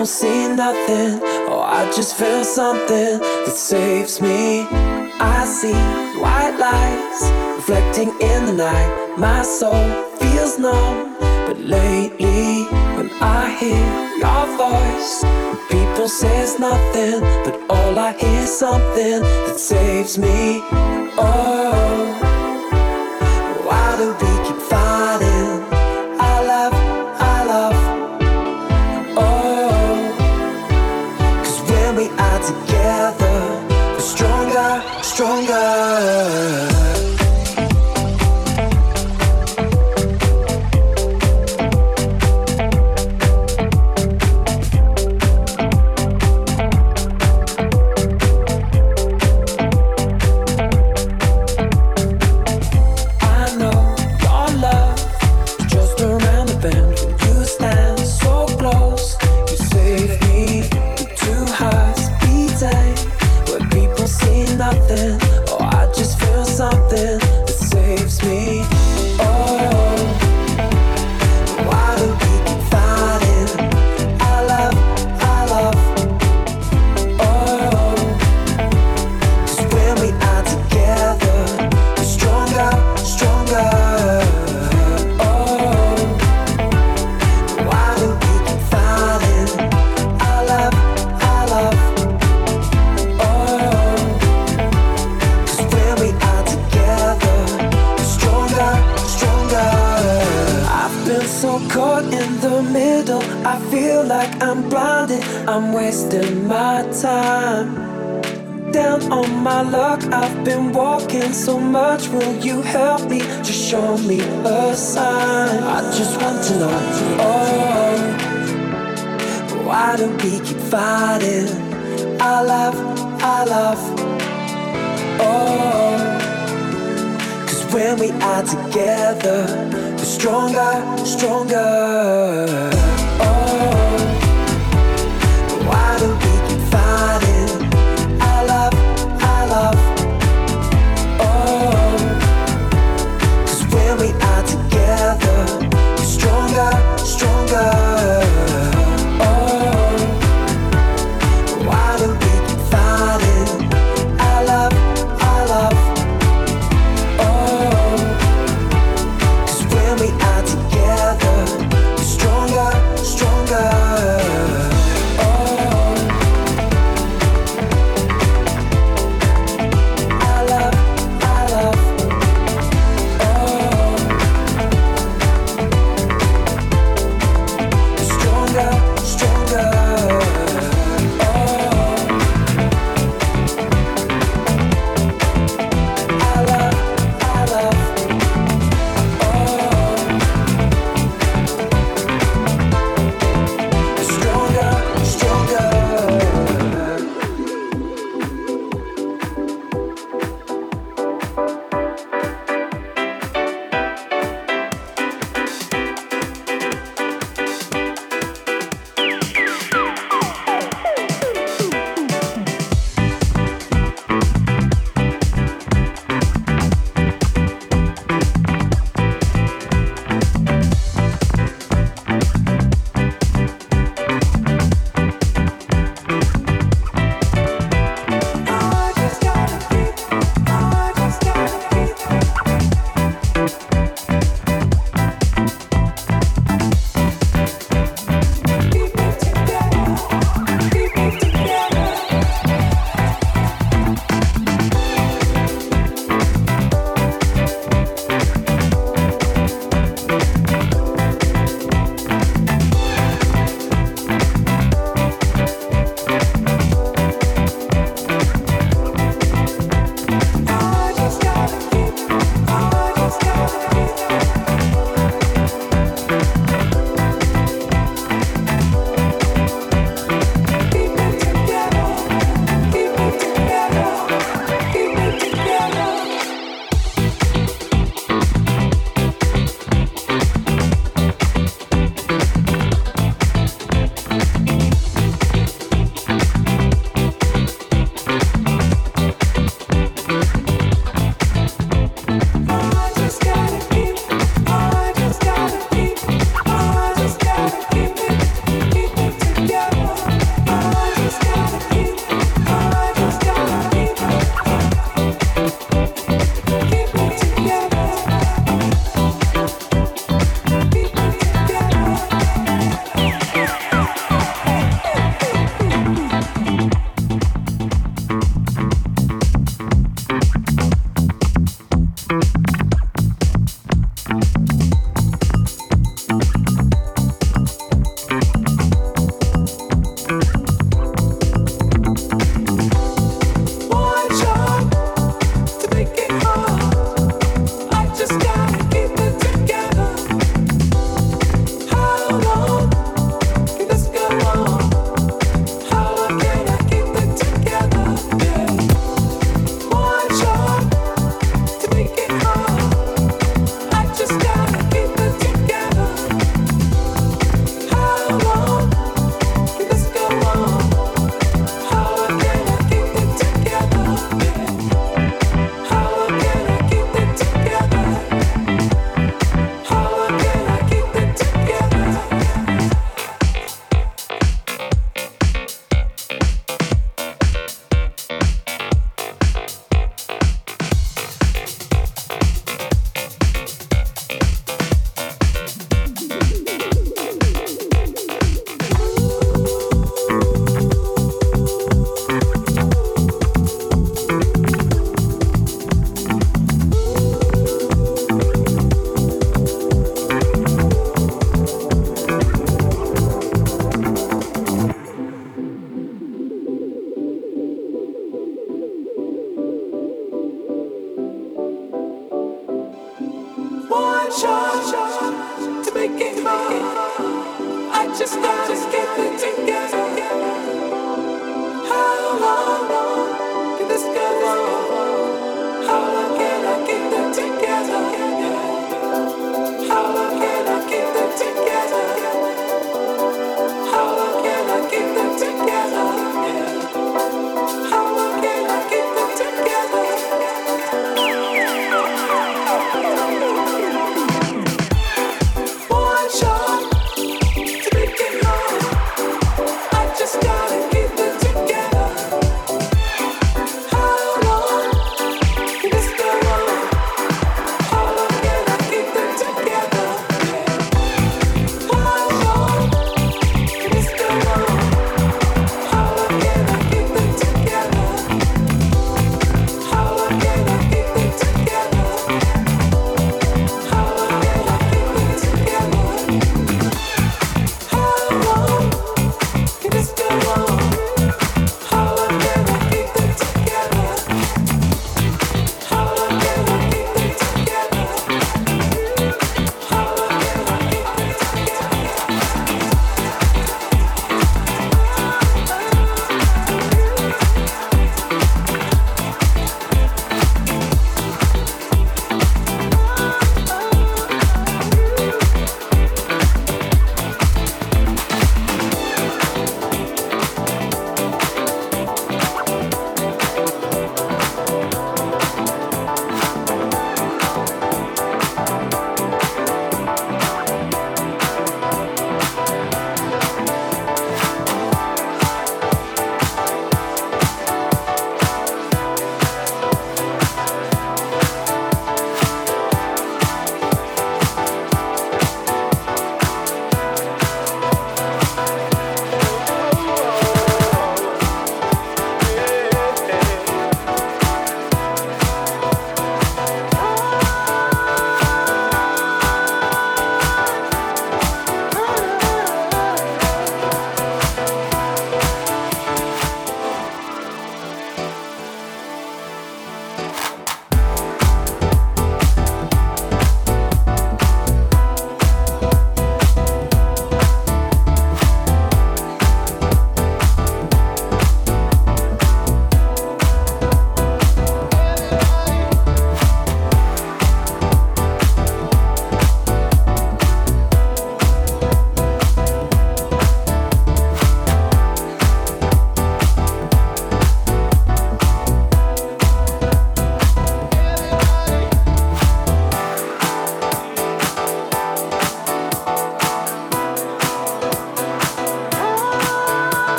Oh, something that saves me. I see white lights reflecting in the night. My soul feels numb, but lately when I hear your voice, people says nothing, but all I hear is something that saves me. Oh, why do we keep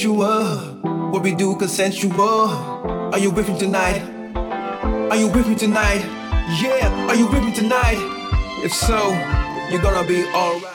sensual. What we do consensual. Are you with me tonight? Are you with me tonight? Yeah, are you with me tonight? If so, you're gonna be alright.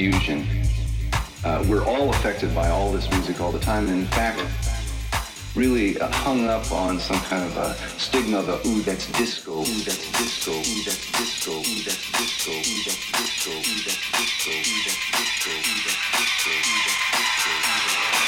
Fusion. Uh, we're all affected by all this music all the time. And in fact, really uh, hung up on some kind of a stigma of, a, ooh, that's disco, ooh, that's disco, ooh, that's disco, ooh, that's disco, ooh, that's disco, ooh, that's disco, ooh, that's disco, ooh, that's disco, ooh, that's disco.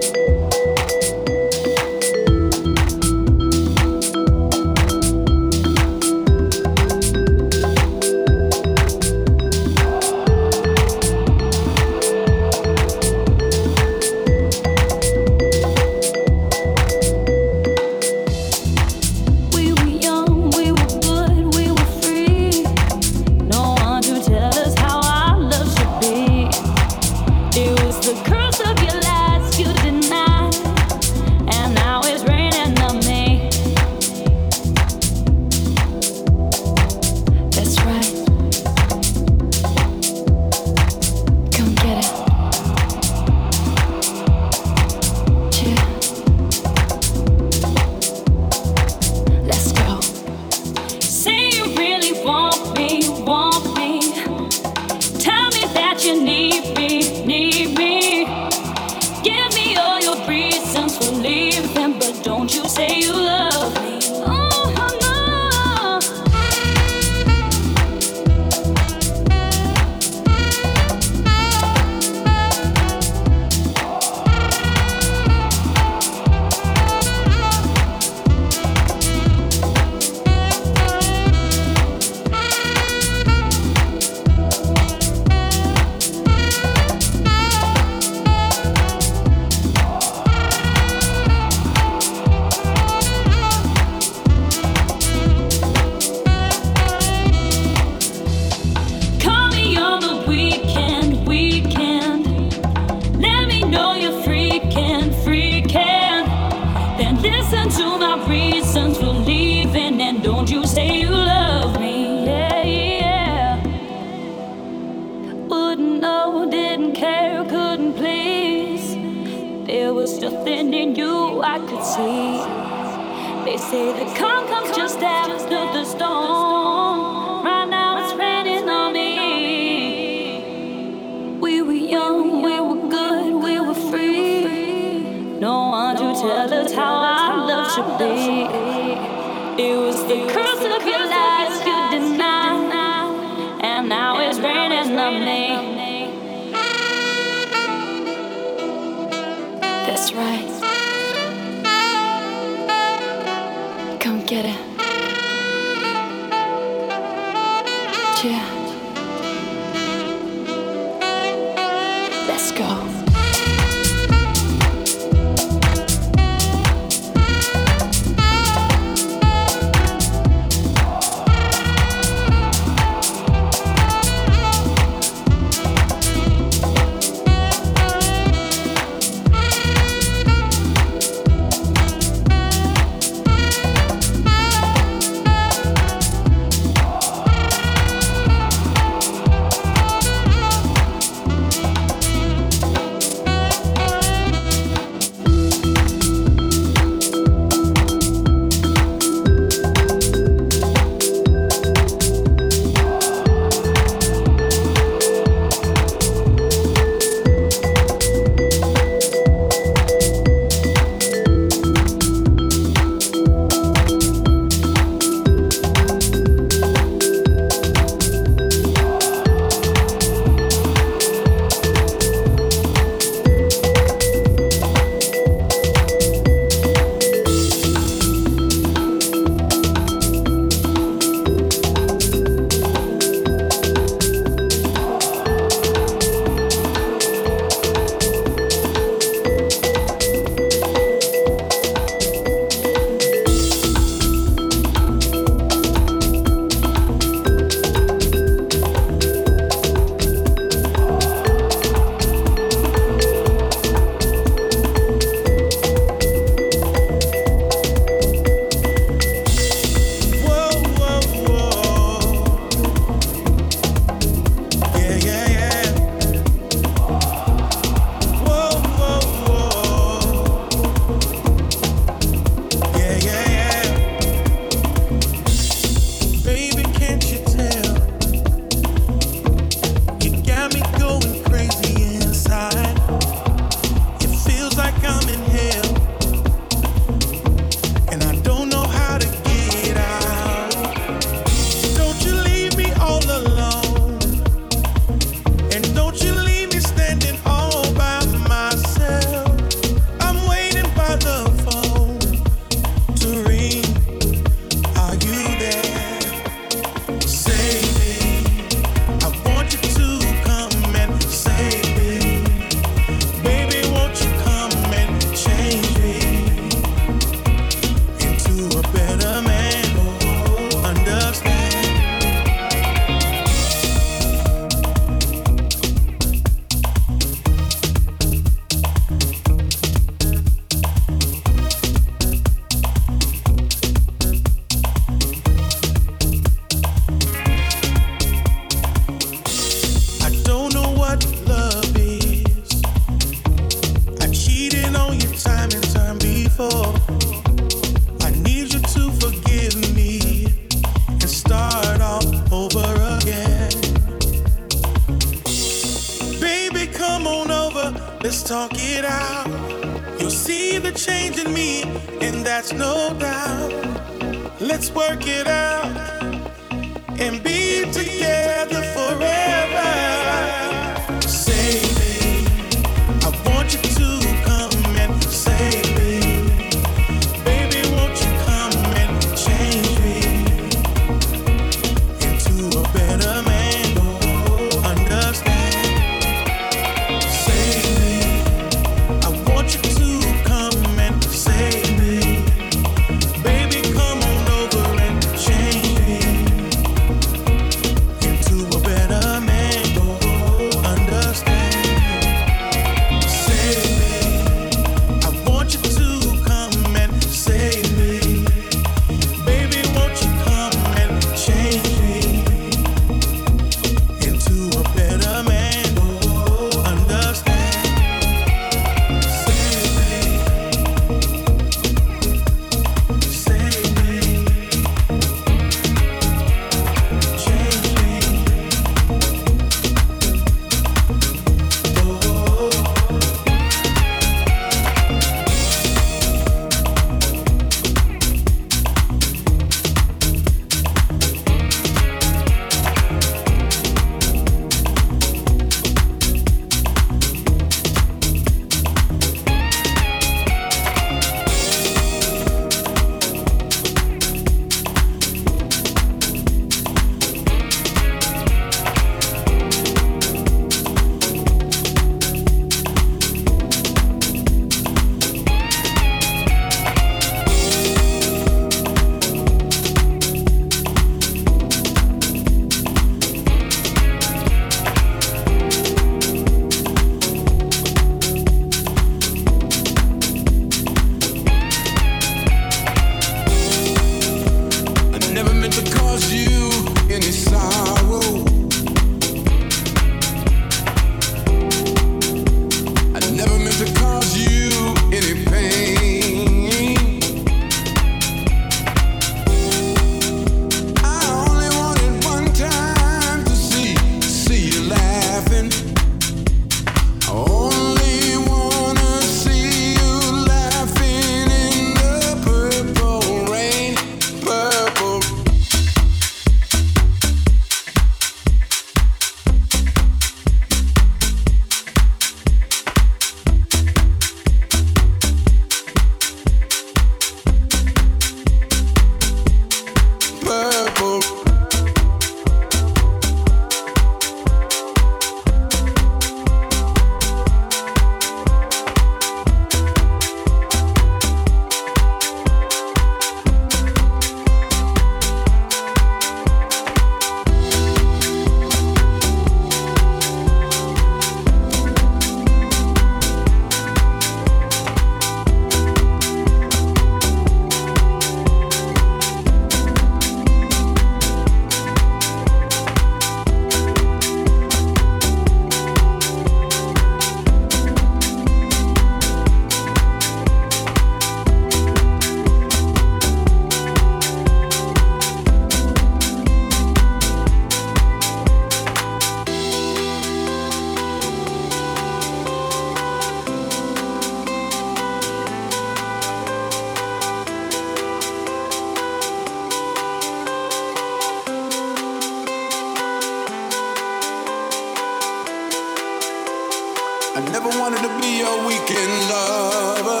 I never wanted to be your weekend lover.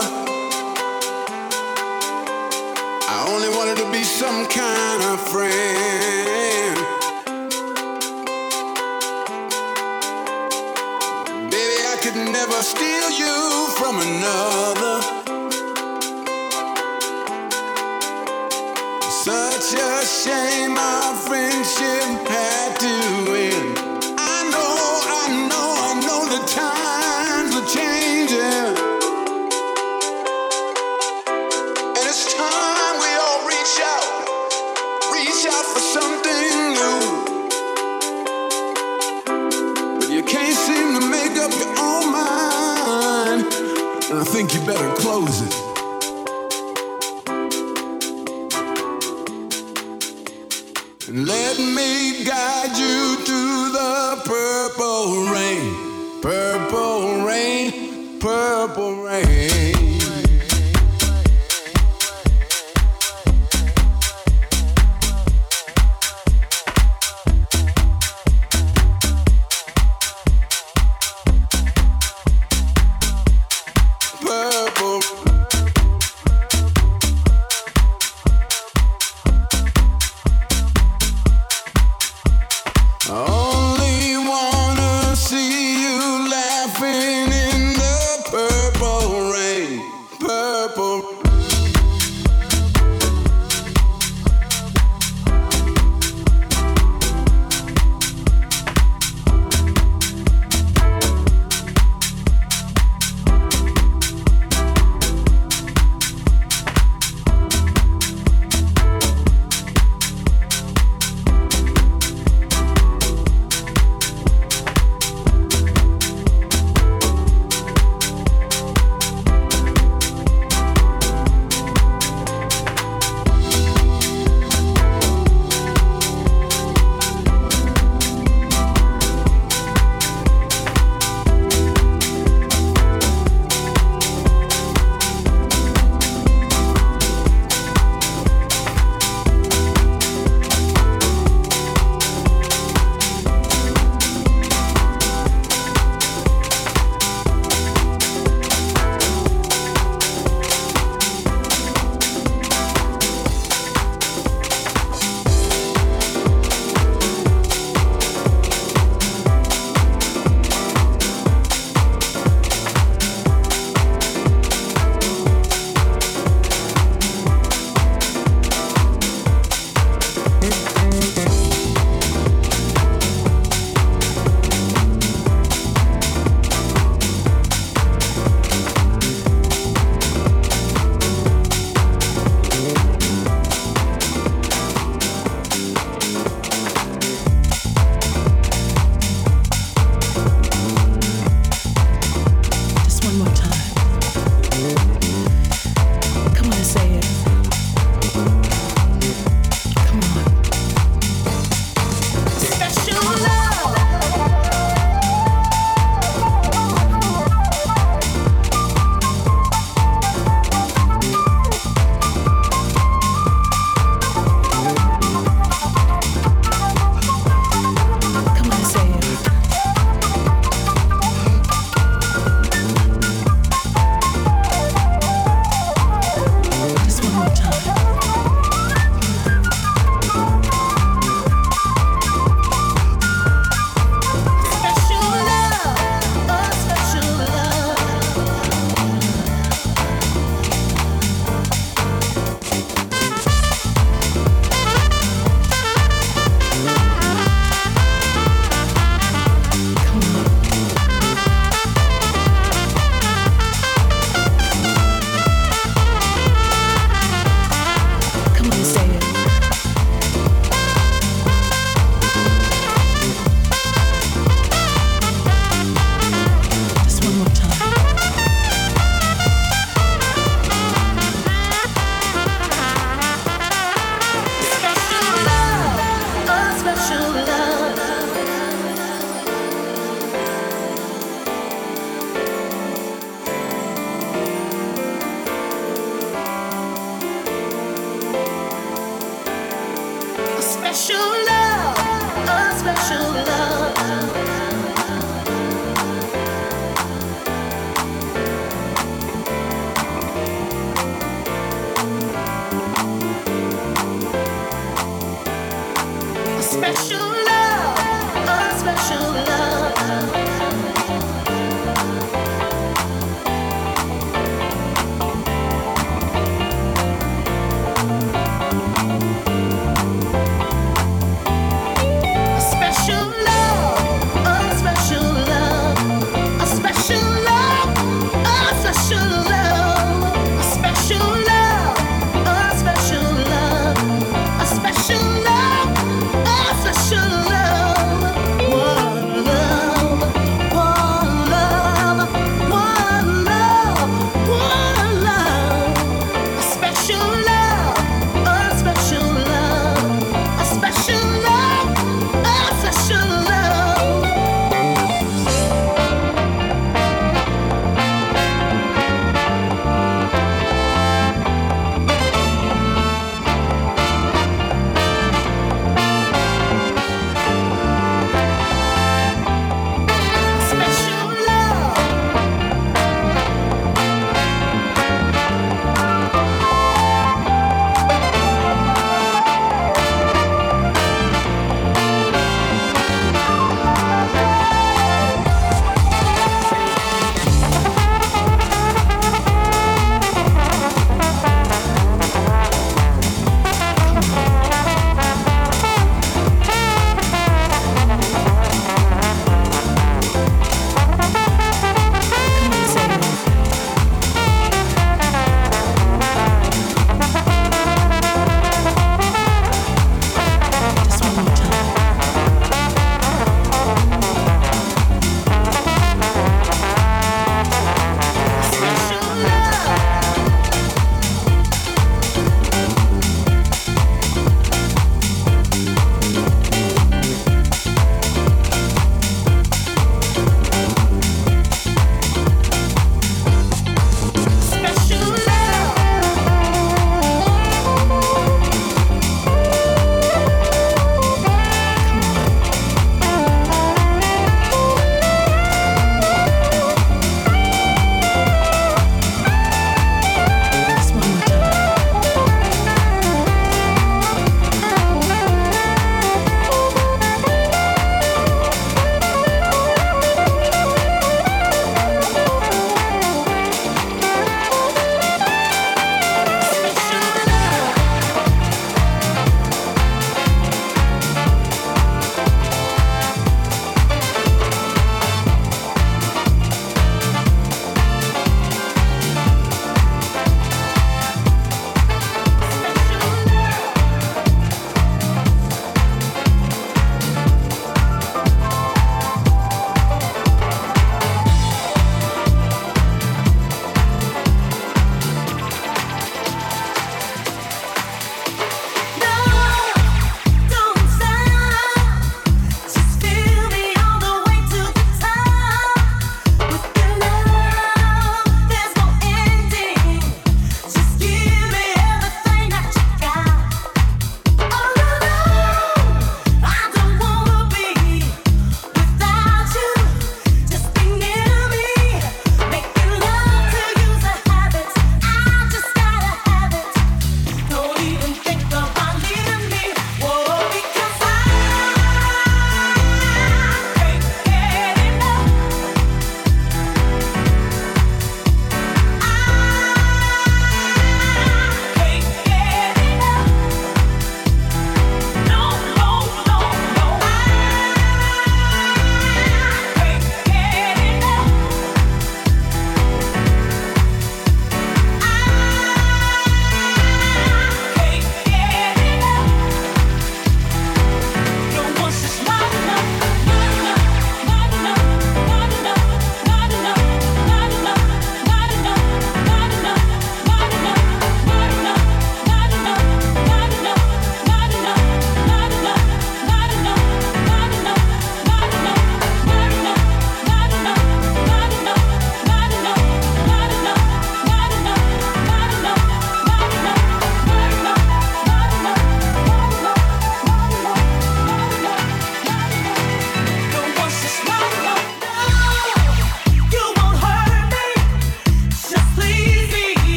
I only wanted to be some kind of friend.